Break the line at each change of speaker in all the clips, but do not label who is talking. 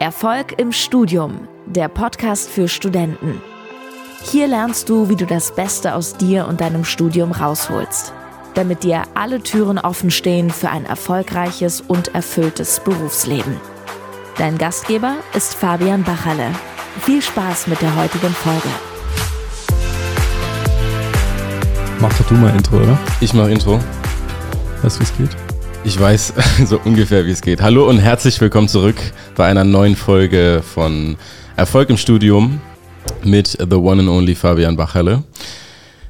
Erfolg im Studium, der Podcast für Studenten. Hier lernst du, wie du das Beste aus dir und deinem Studium rausholst, damit dir alle Türen offen stehen für ein erfolgreiches und erfülltes Berufsleben. Dein Gastgeber ist Fabian Bachalle. Viel Spaß mit der heutigen Folge.
Mach doch du mal Intro, oder?
Ich mache Intro.
Weißt du, wie es geht?
Ich weiß so ungefähr, wie es geht. Hallo und herzlich willkommen zurück bei einer neuen Folge von Erfolg im Studium mit The One and Only Fabian Bachelle.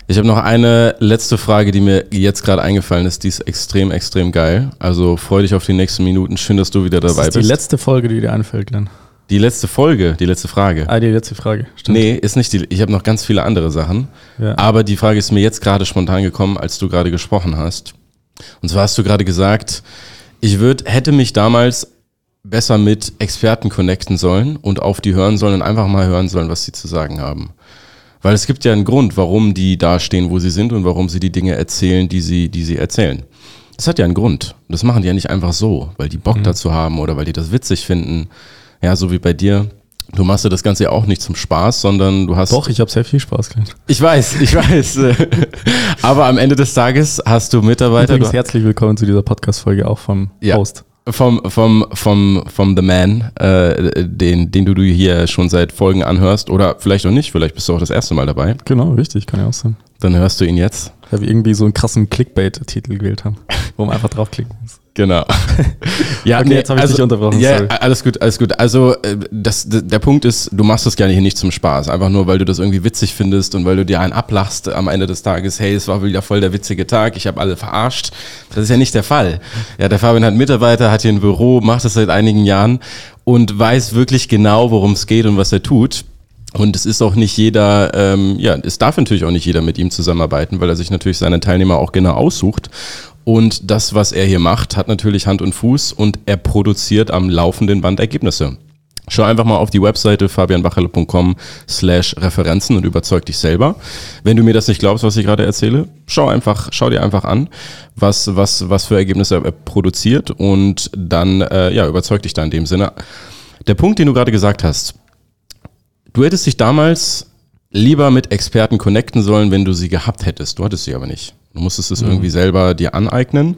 Ich habe noch eine letzte Frage, die mir jetzt gerade eingefallen ist. Die ist extrem, extrem geil. Also freu dich auf die nächsten Minuten. Schön, dass du wieder dabei
das ist
bist.
Die letzte Folge, die dir einfällt, Glenn.
Die letzte Folge, die letzte Frage.
Ah, die letzte Frage.
Stimmt. Nee, ist nicht die. Ich habe noch ganz viele andere Sachen. Ja. Aber die Frage ist mir jetzt gerade spontan gekommen, als du gerade gesprochen hast. Und zwar hast du gerade gesagt, ich würd, hätte mich damals besser mit Experten connecten sollen und auf die hören sollen und einfach mal hören sollen, was sie zu sagen haben. Weil es gibt ja einen Grund, warum die da stehen, wo sie sind und warum sie die Dinge erzählen, die sie, die sie erzählen. Das hat ja einen Grund. Das machen die ja nicht einfach so, weil die Bock mhm. dazu haben oder weil die das witzig finden. Ja, so wie bei dir. Du machst ja das Ganze ja auch nicht zum Spaß, sondern du hast.
Doch, ich habe sehr viel Spaß gehabt.
Ich weiß, ich weiß. Aber am Ende des Tages hast du Mitarbeiter.
Übrigens herzlich willkommen zu dieser Podcast-Folge auch vom ja. Host
vom, vom, vom, vom The Man, äh, den, den du hier schon seit Folgen anhörst oder vielleicht auch nicht, vielleicht bist du auch das erste Mal dabei.
Genau, richtig, kann ja auch sein.
Dann hörst du ihn jetzt.
Weil wir irgendwie so einen krassen Clickbait-Titel gewählt haben, wo man einfach draufklicken muss.
Genau.
ja, okay, nee, jetzt habe ich also, dich unterbrochen.
Ja, sorry. alles gut, alles gut. Also äh, das, der Punkt ist, du machst das gerne hier nicht zum Spaß, einfach nur, weil du das irgendwie witzig findest und weil du dir einen ablachst am Ende des Tages. Hey, es war wieder voll der witzige Tag, ich habe alle verarscht. Das ist ja nicht der Fall. Ja, der Fabian hat Mitarbeiter, hat hier ein Büro, macht das seit einigen Jahren und weiß wirklich genau, worum es geht und was er tut. Und es ist auch nicht jeder, ähm, ja, es darf natürlich auch nicht jeder mit ihm zusammenarbeiten, weil er sich natürlich seine Teilnehmer auch genau aussucht. Und das, was er hier macht, hat natürlich Hand und Fuß und er produziert am laufenden Band Ergebnisse. Schau einfach mal auf die Webseite fabianbachele.com slash Referenzen und überzeug dich selber. Wenn du mir das nicht glaubst, was ich gerade erzähle, schau einfach, schau dir einfach an, was, was, was für Ergebnisse er produziert und dann, äh, ja, überzeug dich da in dem Sinne. Der Punkt, den du gerade gesagt hast, Du hättest dich damals lieber mit Experten connecten sollen, wenn du sie gehabt hättest. Du hattest sie aber nicht. Du musstest es mhm. irgendwie selber dir aneignen.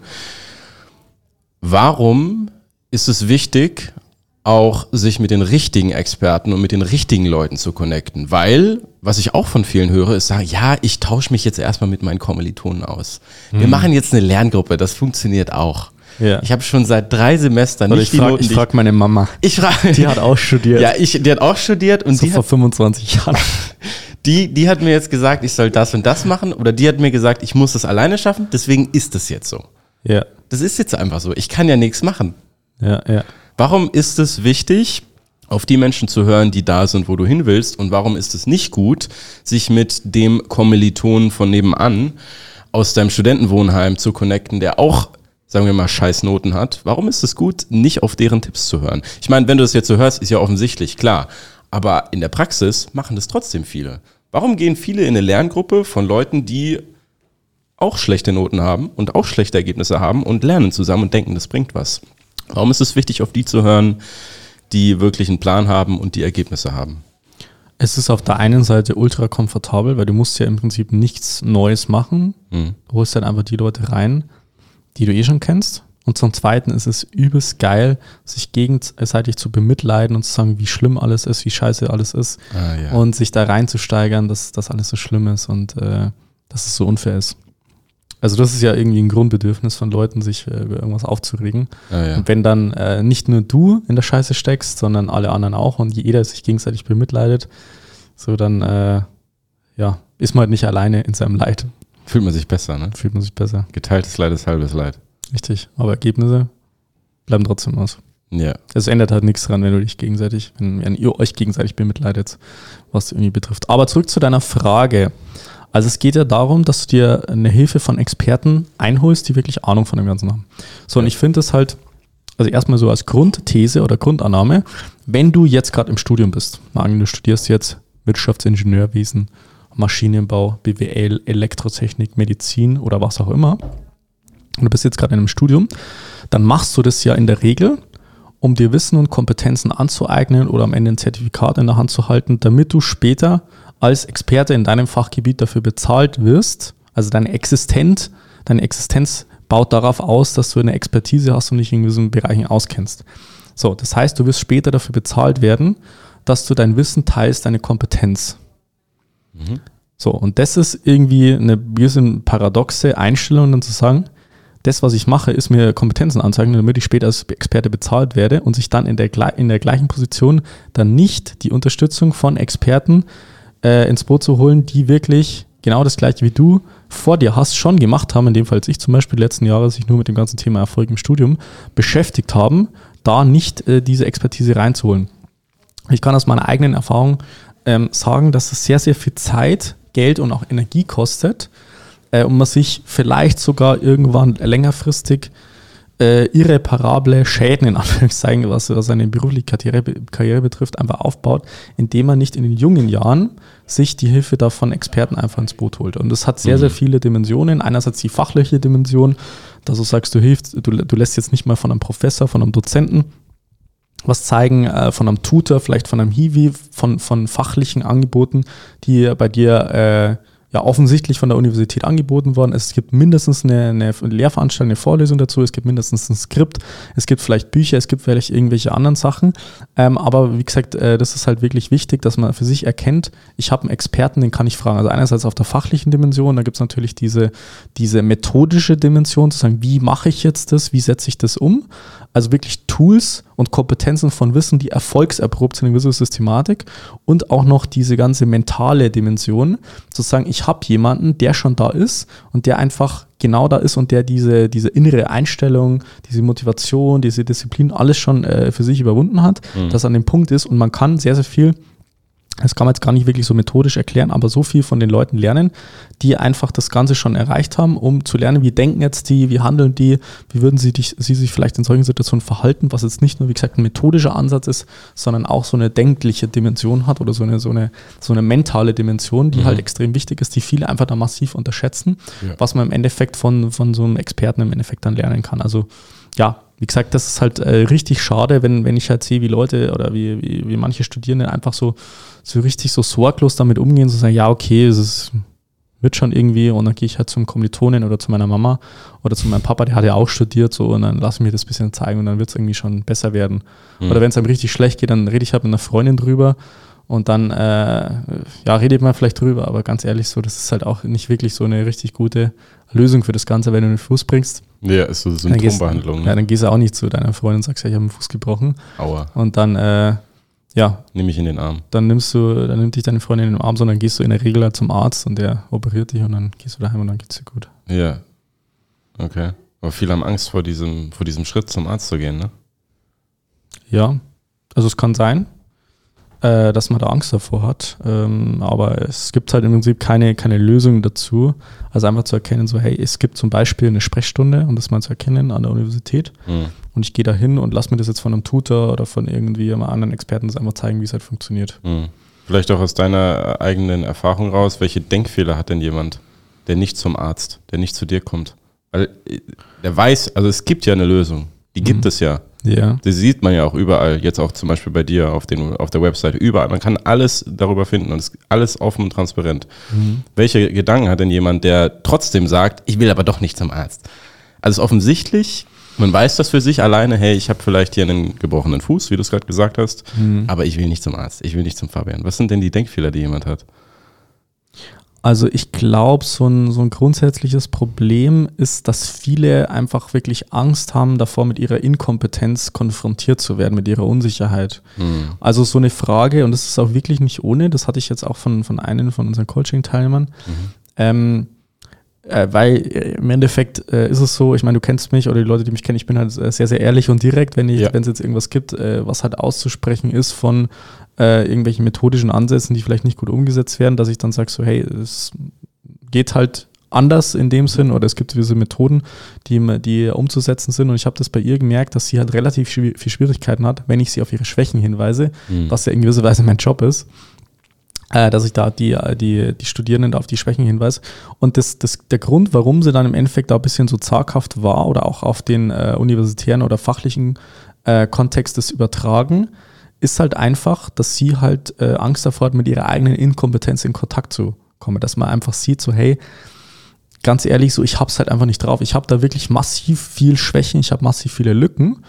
Warum ist es wichtig, auch sich mit den richtigen Experten und mit den richtigen Leuten zu connecten? Weil, was ich auch von vielen höre, ist sagen, ja, ich tausche mich jetzt erstmal mit meinen Kommilitonen aus. Wir mhm. machen jetzt eine Lerngruppe, das funktioniert auch. Ja. Ich habe schon seit drei Semestern
nicht ich frag, Noten. Ich frage meine Mama.
Ich frage.
Die hat auch studiert.
Ja, ich, die hat auch studiert und
so
die
vor
hat,
25 Jahren.
Die, die hat mir jetzt gesagt, ich soll das und das machen oder die hat mir gesagt, ich muss das alleine schaffen. Deswegen ist es jetzt so.
Ja.
Das ist jetzt einfach so. Ich kann ja nichts machen.
Ja, ja.
Warum ist es wichtig, auf die Menschen zu hören, die da sind, wo du hin willst? Und warum ist es nicht gut, sich mit dem Kommilitonen von nebenan aus deinem Studentenwohnheim zu connecten, der auch sagen wir mal, scheiß Noten hat, warum ist es gut, nicht auf deren Tipps zu hören? Ich meine, wenn du das jetzt so hörst, ist ja offensichtlich, klar. Aber in der Praxis machen das trotzdem viele. Warum gehen viele in eine Lerngruppe von Leuten, die auch schlechte Noten haben und auch schlechte Ergebnisse haben und lernen zusammen und denken, das bringt was? Warum ist es wichtig, auf die zu hören, die wirklich einen Plan haben und die Ergebnisse haben?
Es ist auf der einen Seite ultra komfortabel, weil du musst ja im Prinzip nichts Neues machen. Mhm. Du holst dann einfach die Leute rein die du eh schon kennst. Und zum Zweiten ist es übelst geil, sich gegenseitig zu bemitleiden und zu sagen, wie schlimm alles ist, wie scheiße alles ist. Ah, ja. Und sich da reinzusteigern, dass das alles so schlimm ist und äh, dass es so unfair ist. Also das ist ja irgendwie ein Grundbedürfnis von Leuten, sich äh, über irgendwas aufzuregen. Ah, ja. Und wenn dann äh, nicht nur du in der Scheiße steckst, sondern alle anderen auch und jeder sich gegenseitig bemitleidet, so dann äh, ja, ist man halt nicht alleine in seinem Leid.
Fühlt man sich besser, ne?
Fühlt man sich besser.
Geteiltes Leid ist halbes Leid.
Richtig. Aber Ergebnisse bleiben trotzdem aus.
Ja.
Es ändert halt nichts dran, wenn du dich gegenseitig, wenn, wenn ihr euch gegenseitig bemitleidet, was irgendwie betrifft. Aber zurück zu deiner Frage. Also es geht ja darum, dass du dir eine Hilfe von Experten einholst, die wirklich Ahnung von dem Ganzen haben. So, und ich finde es halt, also erstmal so als Grundthese oder Grundannahme, wenn du jetzt gerade im Studium bist, sagen du studierst jetzt Wirtschaftsingenieurwesen Maschinenbau, BWL, Elektrotechnik, Medizin oder was auch immer, und du bist jetzt gerade in einem Studium, dann machst du das ja in der Regel, um dir Wissen und Kompetenzen anzueignen oder am Ende ein Zertifikat in der Hand zu halten, damit du später als Experte in deinem Fachgebiet dafür bezahlt wirst. Also deine Existenz, deine Existenz baut darauf aus, dass du eine Expertise hast und dich in diesen Bereichen auskennst. So, das heißt, du wirst später dafür bezahlt werden, dass du dein Wissen teilst, deine Kompetenz. Mhm. So, und das ist irgendwie eine bisschen paradoxe Einstellung, dann zu sagen, das, was ich mache, ist mir Kompetenzen anzeigen, damit ich später als Experte bezahlt werde und sich dann in der, in der gleichen Position dann nicht die Unterstützung von Experten äh, ins Boot zu holen, die wirklich genau das gleiche wie du vor dir hast, schon gemacht haben, in dem Fall als ich zum Beispiel letzten Jahre sich nur mit dem ganzen Thema Erfolg im Studium beschäftigt haben, da nicht äh, diese Expertise reinzuholen. Ich kann aus meiner eigenen Erfahrung ähm, sagen, dass es sehr, sehr viel Zeit, Geld und auch Energie kostet, äh, und man sich vielleicht sogar irgendwann längerfristig äh, irreparable Schäden, in Anführungszeichen, was, was seine berufliche Karriere, Karriere betrifft, einfach aufbaut, indem man nicht in den jungen Jahren sich die Hilfe da von Experten einfach ins Boot holt. Und das hat sehr, sehr mhm. viele Dimensionen. Einerseits die fachliche Dimension, dass du sagst, du hilfst, du, du lässt jetzt nicht mal von einem Professor, von einem Dozenten was zeigen, äh, von einem Tutor, vielleicht von einem Hiwi, von, von fachlichen Angeboten, die bei dir äh, ja offensichtlich von der Universität angeboten worden. Es gibt mindestens eine, eine Lehrveranstaltung, eine Vorlesung dazu, es gibt mindestens ein Skript, es gibt vielleicht Bücher, es gibt vielleicht irgendwelche anderen Sachen. Ähm, aber wie gesagt, äh, das ist halt wirklich wichtig, dass man für sich erkennt, ich habe einen Experten, den kann ich fragen. Also einerseits auf der fachlichen Dimension, da gibt es natürlich diese, diese methodische Dimension, zu sagen, wie mache ich jetzt das, wie setze ich das um? Also wirklich Tools und Kompetenzen von Wissen, die erfolgserprobt sind in gewisser Systematik und auch noch diese ganze mentale Dimension, sozusagen, ich habe jemanden, der schon da ist und der einfach genau da ist und der diese, diese innere Einstellung, diese Motivation, diese Disziplin alles schon äh, für sich überwunden hat, mhm. dass an dem Punkt ist und man kann sehr, sehr viel das kann man jetzt gar nicht wirklich so methodisch erklären, aber so viel von den Leuten lernen, die einfach das Ganze schon erreicht haben, um zu lernen, wie denken jetzt die, wie handeln die, wie würden sie, dich, sie sich vielleicht in solchen Situationen verhalten, was jetzt nicht nur, wie gesagt, ein methodischer Ansatz ist, sondern auch so eine denkliche Dimension hat oder so eine, so eine, so eine mentale Dimension, die mhm. halt extrem wichtig ist, die viele einfach da massiv unterschätzen, ja. was man im Endeffekt von, von so einem Experten im Endeffekt dann lernen kann. Also ja, wie gesagt, das ist halt äh, richtig schade, wenn, wenn ich halt sehe, wie Leute oder wie, wie, wie manche Studierende einfach so, so richtig so sorglos damit umgehen, so sagen, ja, okay, es ist, wird schon irgendwie und dann gehe ich halt zum Kommilitonen oder zu meiner Mama oder zu meinem Papa, der hat ja auch studiert so und dann lass ich mir das ein bisschen zeigen und dann wird es irgendwie schon besser werden. Mhm. Oder wenn es einem richtig schlecht geht, dann rede ich halt mit einer Freundin drüber und dann, äh, ja, redet man vielleicht drüber, aber ganz ehrlich so, das ist halt auch nicht wirklich so eine richtig gute Lösung für das Ganze, wenn du den Fuß bringst.
Ja, ist so Symptombehandlung.
Gehst, ne? Ja, dann gehst du auch nicht zu deiner Freundin und sagst, ja, ich habe einen Fuß gebrochen.
Aua.
Und dann, äh, ja.
Nimm mich in den Arm.
Dann nimmst du, dann nimmt dich deine Freundin in den Arm, sondern gehst du in der Regel halt zum Arzt und der operiert dich und dann gehst du daheim und dann geht's dir gut.
Ja. Okay. Aber viele haben Angst vor diesem, vor diesem Schritt zum Arzt zu gehen, ne?
Ja. Also es kann sein äh, dass man da Angst davor hat. Ähm, aber es gibt halt im Prinzip keine, keine Lösung dazu. Also einfach zu erkennen, so, hey, es gibt zum Beispiel eine Sprechstunde, um das mal zu erkennen an der Universität. Mhm. Und ich gehe da hin und lass mir das jetzt von einem Tutor oder von irgendwie einem anderen Experten das einfach zeigen, wie es halt funktioniert.
Mhm. Vielleicht auch aus deiner eigenen Erfahrung raus, welche Denkfehler hat denn jemand, der nicht zum Arzt, der nicht zu dir kommt? Weil äh, der weiß, also es gibt ja eine Lösung. Die gibt mhm. es ja.
Ja.
Das sieht man ja auch überall, jetzt auch zum Beispiel bei dir auf, den, auf der Website, überall. Man kann alles darüber finden und es ist alles offen und transparent. Mhm. Welche Gedanken hat denn jemand, der trotzdem sagt, ich will aber doch nicht zum Arzt? Also offensichtlich, man weiß das für sich alleine, hey, ich habe vielleicht hier einen gebrochenen Fuß, wie du es gerade gesagt hast, mhm. aber ich will nicht zum Arzt, ich will nicht zum Fabian. Was sind denn die Denkfehler, die jemand hat?
Also ich glaube, so ein, so ein grundsätzliches Problem ist, dass viele einfach wirklich Angst haben davor, mit ihrer Inkompetenz konfrontiert zu werden, mit ihrer Unsicherheit. Mhm. Also so eine Frage, und das ist auch wirklich nicht ohne, das hatte ich jetzt auch von, von einem von unseren Coaching-Teilnehmern, mhm. ähm, äh, weil äh, im Endeffekt äh, ist es so, ich meine, du kennst mich oder die Leute, die mich kennen, ich bin halt äh, sehr, sehr ehrlich und direkt, wenn ja. es jetzt irgendwas gibt, äh, was halt auszusprechen ist von äh, irgendwelchen methodischen Ansätzen, die vielleicht nicht gut umgesetzt werden, dass ich dann sage so, hey, es geht halt anders in dem Sinn oder es gibt gewisse Methoden, die, die umzusetzen sind und ich habe das bei ihr gemerkt, dass sie halt relativ viel Schwierigkeiten hat, wenn ich sie auf ihre Schwächen hinweise, mhm. was ja in gewisser Weise mein Job ist, dass ich da die, die, die Studierenden auf die Schwächen hinweise. Und das, das, der Grund, warum sie dann im Endeffekt da ein bisschen so zaghaft war oder auch auf den äh, universitären oder fachlichen äh, Kontextes übertragen, ist halt einfach, dass sie halt äh, Angst davor hat, mit ihrer eigenen Inkompetenz in Kontakt zu kommen. Dass man einfach sieht, so hey, ganz ehrlich, so ich hab's halt einfach nicht drauf. Ich habe da wirklich massiv viel Schwächen, ich habe massiv viele Lücken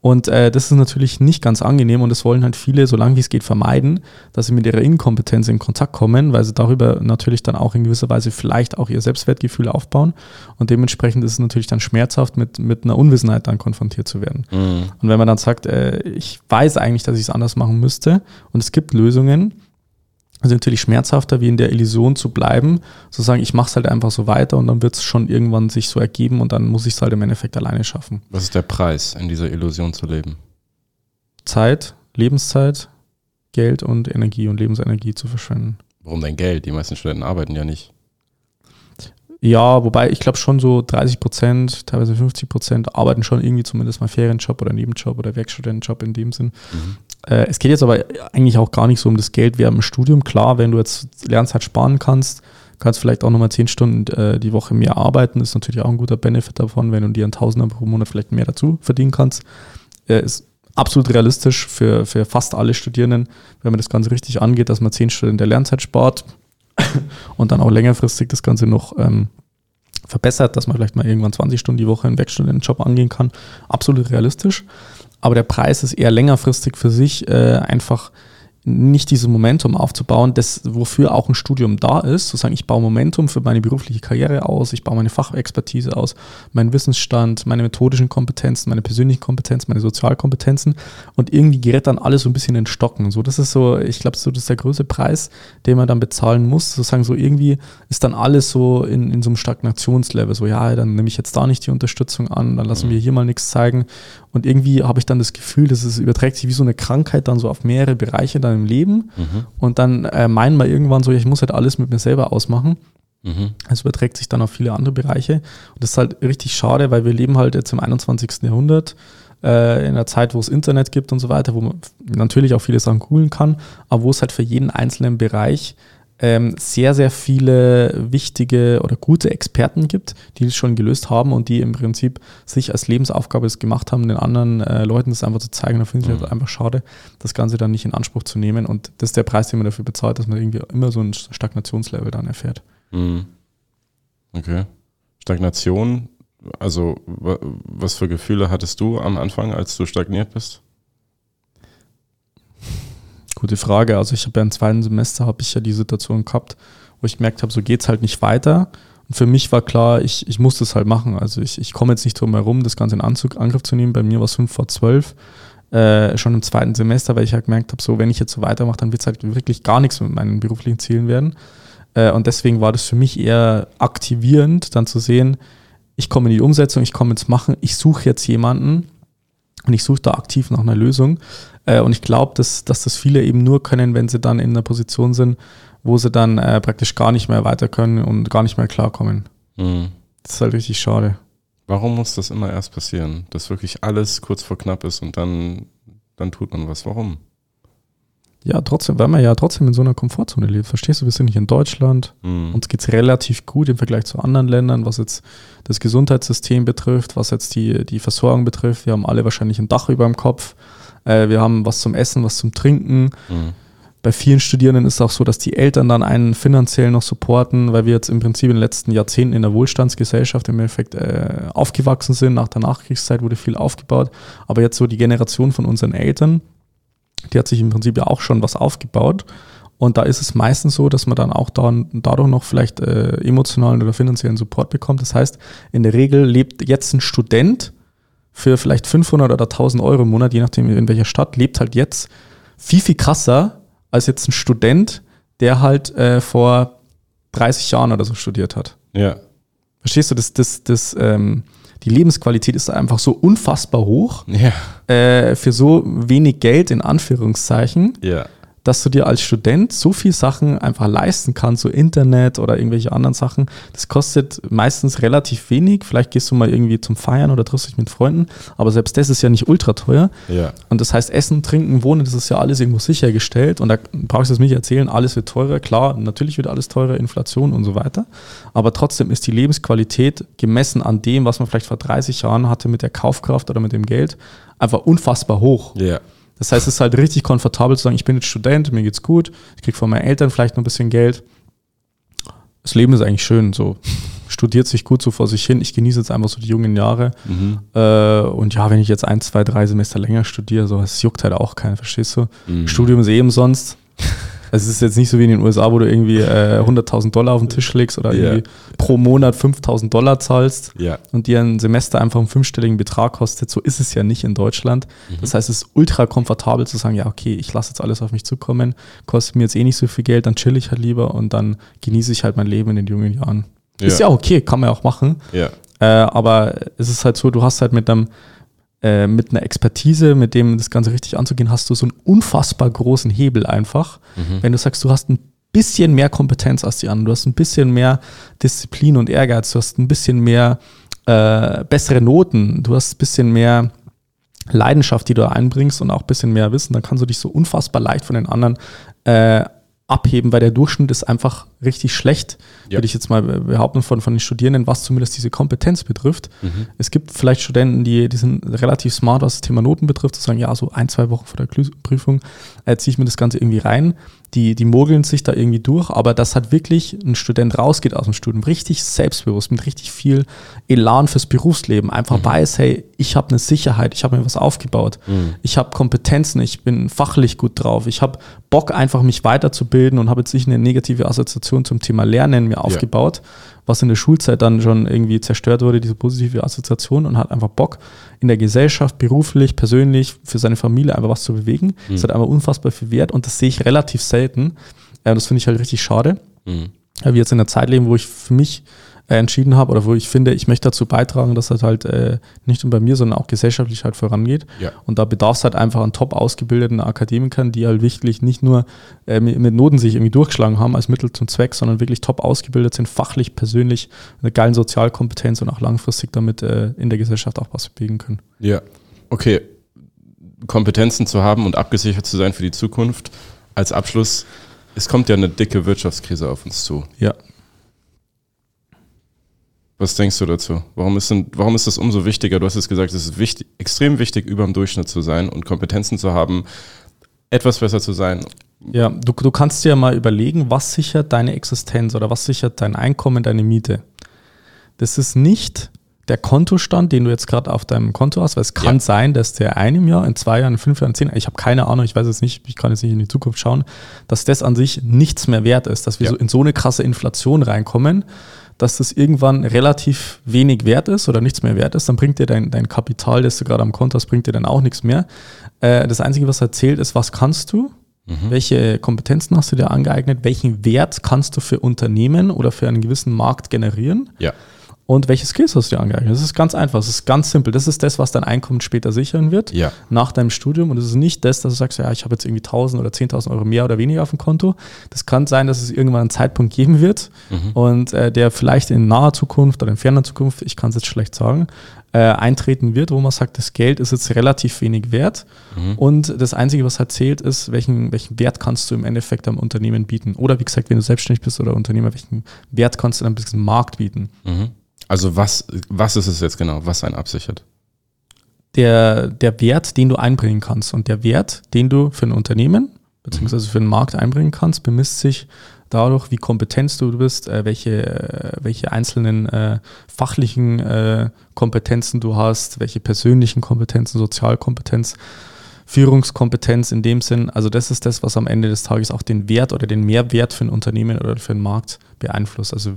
und äh, das ist natürlich nicht ganz angenehm und das wollen halt viele, solange wie es geht, vermeiden, dass sie mit ihrer Inkompetenz in Kontakt kommen, weil sie darüber natürlich dann auch in gewisser Weise vielleicht auch ihr Selbstwertgefühl aufbauen. Und dementsprechend ist es natürlich dann schmerzhaft, mit, mit einer Unwissenheit dann konfrontiert zu werden. Mhm. Und wenn man dann sagt, äh, ich weiß eigentlich, dass ich es anders machen müsste und es gibt Lösungen, also natürlich schmerzhafter, wie in der Illusion zu bleiben, zu sagen, ich mache es halt einfach so weiter und dann wird es schon irgendwann sich so ergeben und dann muss ich es halt im Endeffekt alleine schaffen.
Was ist der Preis, in dieser Illusion zu leben?
Zeit, Lebenszeit, Geld und Energie und Lebensenergie zu verschwenden.
Warum dein Geld? Die meisten Studenten arbeiten ja nicht.
Ja, wobei ich glaube schon so 30 Prozent, teilweise 50 Prozent arbeiten schon irgendwie zumindest mal Ferienjob oder Nebenjob oder Werkstudentenjob in dem Sinn. Mhm. Äh, es geht jetzt aber eigentlich auch gar nicht so um das Geld während dem Studium. Klar, wenn du jetzt Lernzeit sparen kannst, kannst vielleicht auch nochmal 10 Stunden äh, die Woche mehr arbeiten. Ist natürlich auch ein guter Benefit davon, wenn du dir einen Tausender pro Monat vielleicht mehr dazu verdienen kannst. Äh, ist absolut realistisch für, für fast alle Studierenden, wenn man das Ganze richtig angeht, dass man 10 Stunden der Lernzeit spart und dann auch längerfristig das Ganze noch ähm, verbessert, dass man vielleicht mal irgendwann 20 Stunden die Woche einen Werkstudentenjob angehen kann. Absolut realistisch aber der Preis ist eher längerfristig für sich äh, einfach nicht dieses Momentum aufzubauen, das, wofür auch ein Studium da ist, zu sagen, ich baue Momentum für meine berufliche Karriere aus, ich baue meine Fachexpertise aus, meinen Wissensstand, meine methodischen Kompetenzen, meine persönlichen Kompetenzen, meine Sozialkompetenzen und irgendwie gerät dann alles so ein bisschen in Stocken. So, das ist so, ich glaube, so das ist der größte Preis, den man dann bezahlen muss. Sozusagen so irgendwie ist dann alles so in, in so einem Stagnationslevel. So, ja, dann nehme ich jetzt da nicht die Unterstützung an, dann lassen wir hier mal nichts zeigen. Und irgendwie habe ich dann das Gefühl, dass es überträgt sich wie so eine Krankheit dann so auf mehrere Bereiche dann im Leben. Mhm. Und dann äh, meinen wir irgendwann so, ich muss halt alles mit mir selber ausmachen. Mhm. Es überträgt sich dann auf viele andere Bereiche. Und das ist halt richtig schade, weil wir leben halt jetzt im 21. Jahrhundert äh, in einer Zeit, wo es Internet gibt und so weiter, wo man natürlich auch viele Sachen googeln kann, aber wo es halt für jeden einzelnen Bereich ähm, sehr, sehr viele wichtige oder gute Experten gibt, die es schon gelöst haben und die im Prinzip sich als Lebensaufgabe es gemacht haben, den anderen äh, Leuten das einfach zu zeigen. Da finde ich mhm. halt einfach schade, das Ganze dann nicht in Anspruch zu nehmen. Und das ist der Preis, den man dafür bezahlt, dass man irgendwie immer so ein Stagnationslevel dann erfährt. Mhm.
Okay. Stagnation, also was für Gefühle hattest du am Anfang, als du stagniert bist?
Gute Frage. Also ich habe ja im zweiten Semester habe ich ja die Situation gehabt, wo ich gemerkt habe, so geht es halt nicht weiter. Und für mich war klar, ich, ich muss das halt machen. Also ich, ich komme jetzt nicht drum herum, das Ganze in Anzug, Angriff zu nehmen. Bei mir war es 5 vor 12, äh, schon im zweiten Semester, weil ich halt gemerkt habe, so wenn ich jetzt so weitermache, dann wird es halt wirklich gar nichts mit meinen beruflichen Zielen werden. Äh, und deswegen war das für mich eher aktivierend, dann zu sehen, ich komme in die Umsetzung, ich komme ins Machen, ich suche jetzt jemanden und ich suche da aktiv nach einer Lösung. Äh, und ich glaube, dass, dass das viele eben nur können, wenn sie dann in einer Position sind, wo sie dann äh, praktisch gar nicht mehr weiter können und gar nicht mehr klarkommen. Mhm. Das ist halt richtig schade.
Warum muss das immer erst passieren? Dass wirklich alles kurz vor knapp ist und dann, dann tut man was. Warum?
Ja, trotzdem, weil man ja trotzdem in so einer Komfortzone lebt. Verstehst du, wir sind nicht in Deutschland. Mhm. Uns geht es relativ gut im Vergleich zu anderen Ländern, was jetzt das Gesundheitssystem betrifft, was jetzt die, die Versorgung betrifft. Wir haben alle wahrscheinlich ein Dach über dem Kopf. Äh, wir haben was zum Essen, was zum Trinken. Mhm. Bei vielen Studierenden ist es auch so, dass die Eltern dann einen finanziell noch supporten, weil wir jetzt im Prinzip in den letzten Jahrzehnten in der Wohlstandsgesellschaft im Endeffekt äh, aufgewachsen sind. Nach der Nachkriegszeit wurde viel aufgebaut. Aber jetzt so die Generation von unseren Eltern, die hat sich im Prinzip ja auch schon was aufgebaut. Und da ist es meistens so, dass man dann auch dann, dadurch noch vielleicht äh, emotionalen oder finanziellen Support bekommt. Das heißt, in der Regel lebt jetzt ein Student für vielleicht 500 oder 1000 Euro im Monat, je nachdem in welcher Stadt, lebt halt jetzt viel, viel krasser als jetzt ein Student, der halt äh, vor 30 Jahren oder so studiert hat.
Ja.
Verstehst du, das, das, das, ähm, die Lebensqualität ist einfach so unfassbar hoch
ja.
äh, für so wenig Geld in Anführungszeichen.
Ja
dass du dir als Student so viel Sachen einfach leisten kannst, so Internet oder irgendwelche anderen Sachen. Das kostet meistens relativ wenig. Vielleicht gehst du mal irgendwie zum Feiern oder triffst dich mit Freunden, aber selbst das ist ja nicht ultra teuer.
Ja.
Und das heißt, Essen, Trinken, Wohnen, das ist ja alles irgendwo sichergestellt. Und da brauchst du es nicht erzählen, alles wird teurer. Klar, natürlich wird alles teurer, Inflation und so weiter. Aber trotzdem ist die Lebensqualität gemessen an dem, was man vielleicht vor 30 Jahren hatte mit der Kaufkraft oder mit dem Geld, einfach unfassbar hoch.
Ja.
Das heißt, es ist halt richtig komfortabel zu sagen, ich bin jetzt Student, mir geht's gut, ich kriege von meinen Eltern vielleicht noch ein bisschen Geld. Das Leben ist eigentlich schön, so studiert sich gut so vor sich hin. Ich genieße jetzt einfach so die jungen Jahre.
Mhm.
Äh, und ja, wenn ich jetzt ein, zwei, drei Semester länger studiere, so, es juckt halt auch keinen, verstehst du?
Mhm.
Studium ist eh umsonst. Es ist jetzt nicht so wie in den USA, wo du irgendwie äh, 100.000 Dollar auf den Tisch legst oder
Ja.
irgendwie pro Monat 5.000 Dollar zahlst
Ja.
und dir ein Semester einfach einen fünfstelligen Betrag kostet. So ist es ja nicht in Deutschland. Das heißt, es ist ultra komfortabel zu sagen, ja, okay, ich lasse jetzt alles auf mich zukommen, kostet mir jetzt eh nicht so viel Geld, dann chill ich halt lieber und dann genieße ich halt mein Leben in den jungen Jahren. Ist ja okay, kann man ja auch machen.
Ja.
Äh, aber es ist halt so, du hast halt mit einem äh, mit einer Expertise, mit dem das Ganze richtig anzugehen, hast du so einen unfassbar großen Hebel einfach. Wenn du sagst, du hast ein bisschen mehr Kompetenz als die anderen, du hast ein bisschen mehr Disziplin und Ehrgeiz, du hast ein bisschen mehr äh, bessere Noten, du hast ein bisschen mehr Leidenschaft, die du einbringst und auch ein bisschen mehr Wissen, dann kannst du dich so unfassbar leicht von den anderen äh, abheben, weil der Durchschnitt ist einfach richtig schlecht,
Ja.
würde ich jetzt mal behaupten, von, von den Studierenden, was zumindest diese Kompetenz betrifft.
Mhm.
Es gibt vielleicht Studenten, die, die sind relativ smart, was das Thema Noten betrifft, zu sagen, ja, so ein, zwei Wochen vor der Prüfung äh, ziehe ich mir das Ganze irgendwie rein. Die, die mogeln sich da irgendwie durch, aber dass halt wirklich ein Student rausgeht aus dem Studium, richtig selbstbewusst, mit richtig viel Elan fürs Berufsleben, einfach weiß, hey, ich habe eine Sicherheit, ich habe mir was aufgebaut, ich habe Kompetenzen, ich bin fachlich gut drauf, ich habe Bock einfach mich weiterzubilden und habe jetzt nicht eine negative Assoziation zum Thema Lernen mir aufgebaut, was in der Schulzeit dann schon irgendwie zerstört wurde, diese positive Assoziation und hat einfach Bock in der Gesellschaft, beruflich, persönlich, für seine Familie einfach was zu bewegen. Das hat einfach unfassbar viel Wert und das sehe ich relativ selten. Äh, das finde ich halt richtig schade.
Mhm.
Weil wir jetzt in einer Zeit leben, wo ich für mich entschieden habe oder wo ich finde, ich möchte dazu beitragen, dass das halt äh, nicht nur bei mir, sondern auch gesellschaftlich halt vorangeht.
Ja.
Und da bedarf es halt einfach an top ausgebildeten Akademikern, die halt wirklich nicht nur äh, mit, Noten sich irgendwie durchgeschlagen haben als Mittel zum Zweck, sondern wirklich top ausgebildet sind, fachlich, persönlich, eine geile Sozialkompetenz und auch langfristig damit äh, in der Gesellschaft auch was bewegen können.
Ja. Okay. Kompetenzen zu haben und abgesichert zu sein für die Zukunft. Als Abschluss, es kommt ja eine dicke Wirtschaftskrise auf uns zu.
Ja.
Was denkst du dazu? Warum ist, denn, warum ist das umso wichtiger? Du hast es gesagt, es ist wichtig, extrem wichtig, über dem Durchschnitt zu sein und Kompetenzen zu haben, etwas besser zu sein.
Ja, du, du kannst dir ja mal überlegen, was sichert deine Existenz oder was sichert dein Einkommen, deine Miete. Das ist nicht der Kontostand, den du jetzt gerade auf deinem Konto hast, weil es kann
Ja.
sein, dass der in einem Jahr, in zwei Jahren, in fünf Jahren, in zehn, ich habe keine Ahnung, ich weiß es nicht, ich kann jetzt nicht in die Zukunft schauen, dass das an sich nichts mehr wert ist, dass wir
Ja.
so in so eine krasse Inflation reinkommen, dass das irgendwann relativ wenig wert ist oder nichts mehr wert ist, dann bringt dir dein, dein Kapital, das du gerade am Konto hast, bringt dir dann auch nichts mehr. Äh, das Einzige, was erzählt, ist, was kannst du? Welche Kompetenzen hast du dir angeeignet? Welchen Wert kannst du für Unternehmen oder für einen gewissen Markt generieren?
Ja.
Und welche Skills hast du dir angeeignet? Das ist ganz einfach, das ist ganz simpel. Das ist das, was dein Einkommen später sichern wird
Ja.
nach deinem Studium. Und es ist nicht das, dass du sagst, ja, ich habe jetzt irgendwie 1000 oder 10.000 Euro mehr oder weniger auf dem Konto. Das kann sein, dass es irgendwann einen Zeitpunkt geben wird und äh, der vielleicht in naher Zukunft oder in ferner Zukunft, ich kann es jetzt schlecht sagen, äh, eintreten wird, wo man sagt, das Geld ist jetzt relativ wenig wert. Und das Einzige, was halt zählt, ist, welchen, welchen Wert kannst du im Endeffekt am Unternehmen bieten. Oder wie gesagt, wenn du selbstständig bist oder Unternehmer, welchen Wert kannst du einem bisschen Markt bieten.
Mhm. Also was, was ist es jetzt genau, was einen absichert?
der, der Wert, den du einbringen kannst. Und der Wert, den du für ein Unternehmen beziehungsweise für einen Markt einbringen kannst, bemisst sich dadurch, wie kompetent du bist, äh, welche, äh, welche einzelnen äh, fachlichen äh, Kompetenzen du hast, welche persönlichen Kompetenzen, Sozialkompetenz, Führungskompetenz in dem Sinn. Also das ist das, was am Ende des Tages auch den Wert oder den Mehrwert für ein Unternehmen oder für einen Markt beeinflusst. Also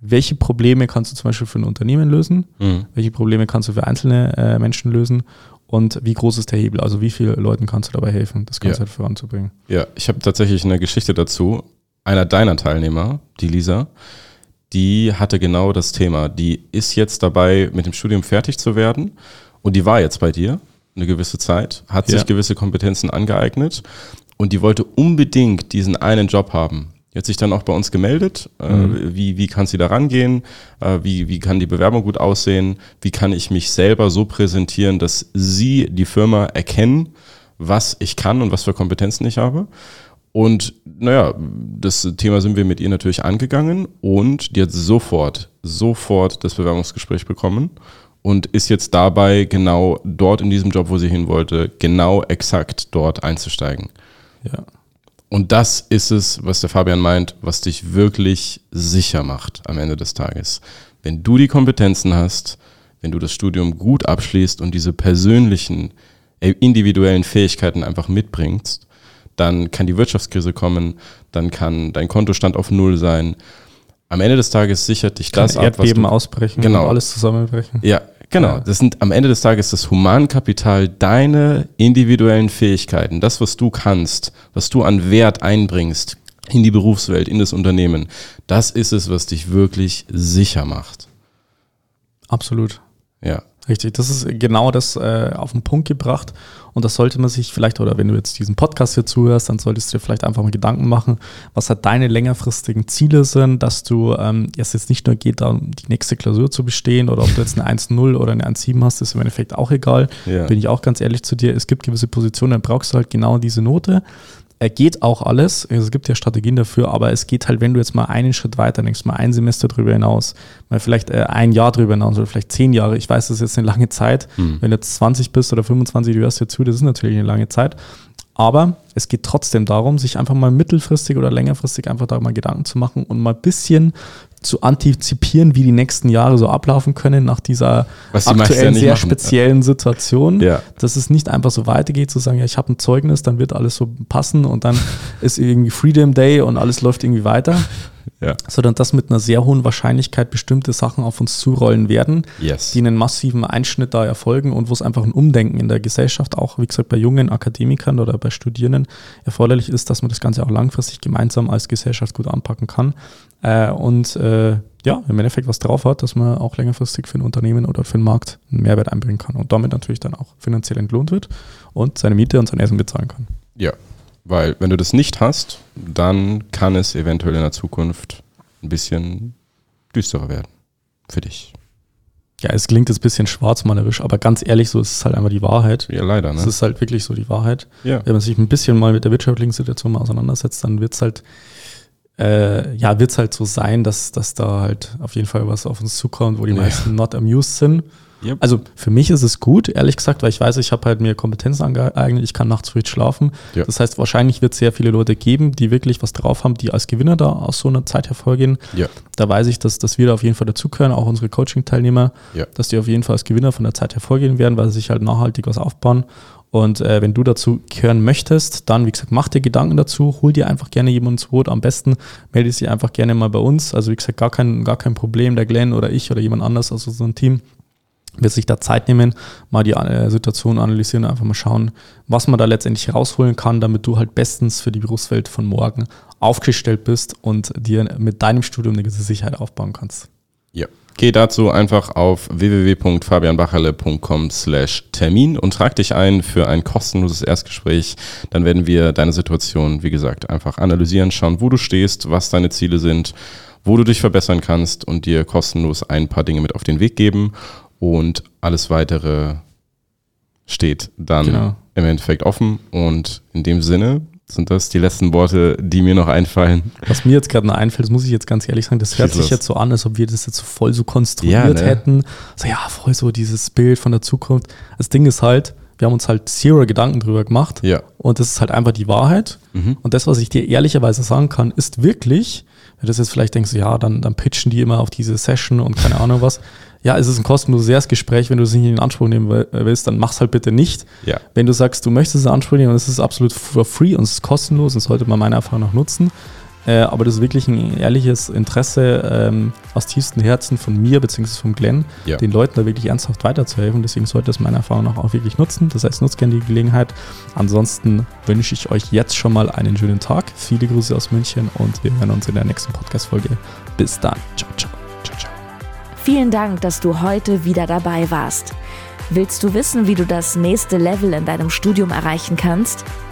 welche Probleme kannst du zum Beispiel für ein Unternehmen lösen?
Mhm.
Welche Probleme kannst du für einzelne äh, Menschen lösen? Und wie groß ist der Hebel? Also wie vielen Leuten kannst du dabei helfen, das Ganze
Ja.
halt voranzubringen?
Ja, ich habe tatsächlich eine Geschichte dazu. Einer deiner Teilnehmer, die Lisa, die hatte genau das Thema. Die ist jetzt dabei, mit dem Studium fertig zu werden und die war jetzt bei dir eine gewisse Zeit, hat
Ja.
sich gewisse Kompetenzen angeeignet und die wollte unbedingt diesen einen Job haben. Die hat sich dann auch bei uns gemeldet. Äh, mhm. wie, wie kann sie da rangehen? Äh, wie, wie kann die Bewerbung gut aussehen? Wie kann ich mich selber so präsentieren, dass sie, die Firma, erkennen, was ich kann und was für Kompetenzen ich habe? Und naja, das Thema sind wir mit ihr natürlich angegangen und die hat sofort, sofort das Bewerbungsgespräch bekommen und ist jetzt dabei, genau dort in diesem Job, wo sie hin wollte, genau exakt dort einzusteigen. Ja. Und das ist es, was der Fabian meint, was dich wirklich sicher macht am Ende des Tages. Wenn du die Kompetenzen hast, wenn du das Studium gut abschließt und diese persönlichen, äh, individuellen Fähigkeiten einfach mitbringst, dann kann die Wirtschaftskrise kommen, dann kann dein Kontostand auf Null sein. Am Ende des Tages sichert dich das
ab, Erdbeben was du, ausbrechen
genau,
alles zusammenbrechen.
Ja, genau. Das sind am Ende des Tages das Humankapital, deine individuellen Fähigkeiten, das, was du kannst, was du an Wert einbringst in die Berufswelt, in das Unternehmen. Das ist es, was dich wirklich sicher macht.
Absolut.
Ja.
Richtig, das ist genau das äh, auf den Punkt gebracht. Und das sollte man sich vielleicht, oder wenn du jetzt diesen Podcast hier zuhörst, dann solltest du dir vielleicht einfach mal Gedanken machen, was halt deine längerfristigen Ziele sind, dass du ähm, es jetzt nicht nur geht, darum, die nächste Klausur zu bestehen oder ob du jetzt eine 1-0 oder eine 1-7 hast, ist im Endeffekt auch egal. Ja. Bin ich auch ganz ehrlich zu dir. Es gibt gewisse Positionen, dann brauchst du halt genau diese Note geht auch alles. Es gibt ja Strategien dafür, aber es geht halt, wenn du jetzt mal einen Schritt weiter denkst, mal ein Semester drüber hinaus, mal vielleicht äh, ein Jahr drüber hinaus oder vielleicht zehn Jahre. Ich weiß, das ist jetzt eine lange Zeit. Mhm. Wenn du jetzt 20 bist oder 25, du hörst dir zu, das ist natürlich eine lange Zeit. Aber es geht trotzdem darum, sich einfach mal mittelfristig oder längerfristig einfach da mal Gedanken zu machen und mal ein bisschen zu antizipieren, wie die nächsten Jahre so ablaufen können nach dieser aktuellen sehr machen. speziellen Situation. Ja. Dass es nicht einfach so weitergeht, zu sagen, ja, ich habe ein Zeugnis, dann wird alles so passen und dann ist irgendwie Freedom Day und alles läuft irgendwie weiter. Ja. Sondern dass mit einer sehr hohen Wahrscheinlichkeit bestimmte Sachen auf uns zurollen werden, yes. die einen massiven Einschnitt da erfolgen und wo es einfach ein Umdenken in der Gesellschaft auch, wie gesagt, bei jungen Akademikern oder bei Studierenden erforderlich ist, dass man das Ganze auch langfristig gemeinsam als Gesellschaft gut anpacken kann. Äh, und äh, ja, im Endeffekt was drauf hat, dass man auch längerfristig für ein Unternehmen oder für den Markt einen Mehrwert einbringen kann und damit natürlich dann auch finanziell entlohnt wird und seine Miete und sein Essen bezahlen kann.
Ja, weil wenn du das nicht hast, dann kann es eventuell in der Zukunft ein bisschen düsterer werden für dich.
Ja, es klingt jetzt ein bisschen schwarzmalerisch, aber ganz ehrlich, so ist es halt einfach die Wahrheit.
Ja, leider. Ne?
Es ist halt wirklich so die Wahrheit. Ja. Wenn man sich ein bisschen mal mit der wirtschaftlichen Situation mal auseinandersetzt, dann wird es halt äh, ja, wird halt so sein, dass, dass da halt auf jeden Fall was auf uns zukommt, wo die ja. meisten not amused sind. Yep. Also für mich ist es gut, ehrlich gesagt, weil ich weiß, ich habe halt mir Kompetenzen angeeignet, ich kann nachts früh schlafen. Ja. Das heißt, wahrscheinlich wird es sehr viele Leute geben, die wirklich was drauf haben, die als Gewinner da aus so einer Zeit hervorgehen. Ja. Da weiß ich, dass, dass wir da auf jeden Fall dazugehören, auch unsere Coaching-Teilnehmer, ja. dass die auf jeden Fall als Gewinner von der Zeit hervorgehen werden, weil sie sich halt nachhaltig was aufbauen. Und äh, wenn du dazu gehören möchtest, dann, wie gesagt, mach dir Gedanken dazu, hol dir einfach gerne jemanden zu Rot. Am besten melde dich einfach gerne mal bei uns. Also, wie gesagt, gar kein, gar kein Problem. Der Glenn oder ich oder jemand anders aus unserem Team wird sich da Zeit nehmen, mal die äh, Situation analysieren, einfach mal schauen, was man da letztendlich rausholen kann, damit du halt bestens für die Berufswelt von morgen aufgestellt bist und dir mit deinem Studium eine gewisse Sicherheit aufbauen kannst.
Ja. Geh dazu einfach auf www.fabianbacherle.com slash Termin und trag dich ein für ein kostenloses Erstgespräch. Dann werden wir deine Situation, wie gesagt, einfach analysieren, schauen, wo du stehst, was deine Ziele sind, wo du dich verbessern kannst und dir kostenlos ein paar Dinge mit auf den Weg geben. Und alles weitere steht dann genau. im Endeffekt offen. Und in dem Sinne sind das die letzten Worte, die mir noch einfallen.
Was mir jetzt gerade noch einfällt, das muss ich jetzt ganz ehrlich sagen, das hört sich jetzt so an, als ob wir das jetzt so voll so konstruiert ja, ne? hätten. So, ja, voll so dieses Bild von der Zukunft. Das Ding ist halt, wir haben uns halt zero Gedanken drüber gemacht. Ja. Und das ist halt einfach die Wahrheit. Mhm. Und das, was ich dir ehrlicherweise sagen kann, ist wirklich, das jetzt vielleicht denkst, ja, dann, dann pitchen die immer auf diese Session und keine Ahnung was ja, es ist ein kostenloses Erstgespräch, wenn du es nicht in Anspruch nehmen willst, dann mach's halt bitte nicht. Ja. Wenn du sagst, du möchtest es in Anspruch nehmen und es ist absolut for free und es ist kostenlos, das sollte man meiner Erfahrung nach nutzen. Äh, aber das ist wirklich ein ehrliches Interesse ähm, aus tiefstem Herzen von mir bzw. von Glenn, ja. den Leuten da wirklich ernsthaft weiterzuhelfen. Deswegen sollte es meiner Erfahrung nach auch wirklich nutzen. Das heißt, nutzt gerne die Gelegenheit. Ansonsten wünsche ich euch jetzt schon mal einen schönen Tag. Viele Grüße aus München und wir hören uns in der nächsten Podcast-Folge. Bis dann. Ciao, ciao.
Vielen Dank, dass du heute wieder dabei warst. Willst du wissen, wie du das nächste Level in deinem Studium erreichen kannst?